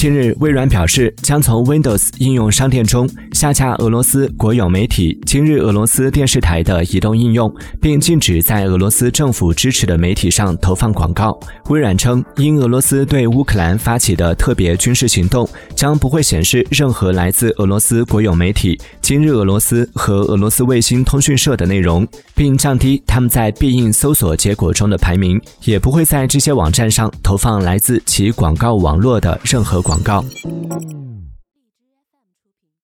近日，微软表示将从 Windows 应用商店中下架俄罗斯国有媒体今日俄罗斯电视台的移动应用，并禁止在俄罗斯政府支持的媒体上投放广告。微软称，因俄罗斯对乌克兰发起的特别军事行动，将不会显示任何来自俄罗斯国有媒体今日俄罗斯和俄罗斯卫星通讯社的内容，并降低他们在必应搜索结果中的排名，也不会在这些网站上投放来自其广告网络的任何。广告。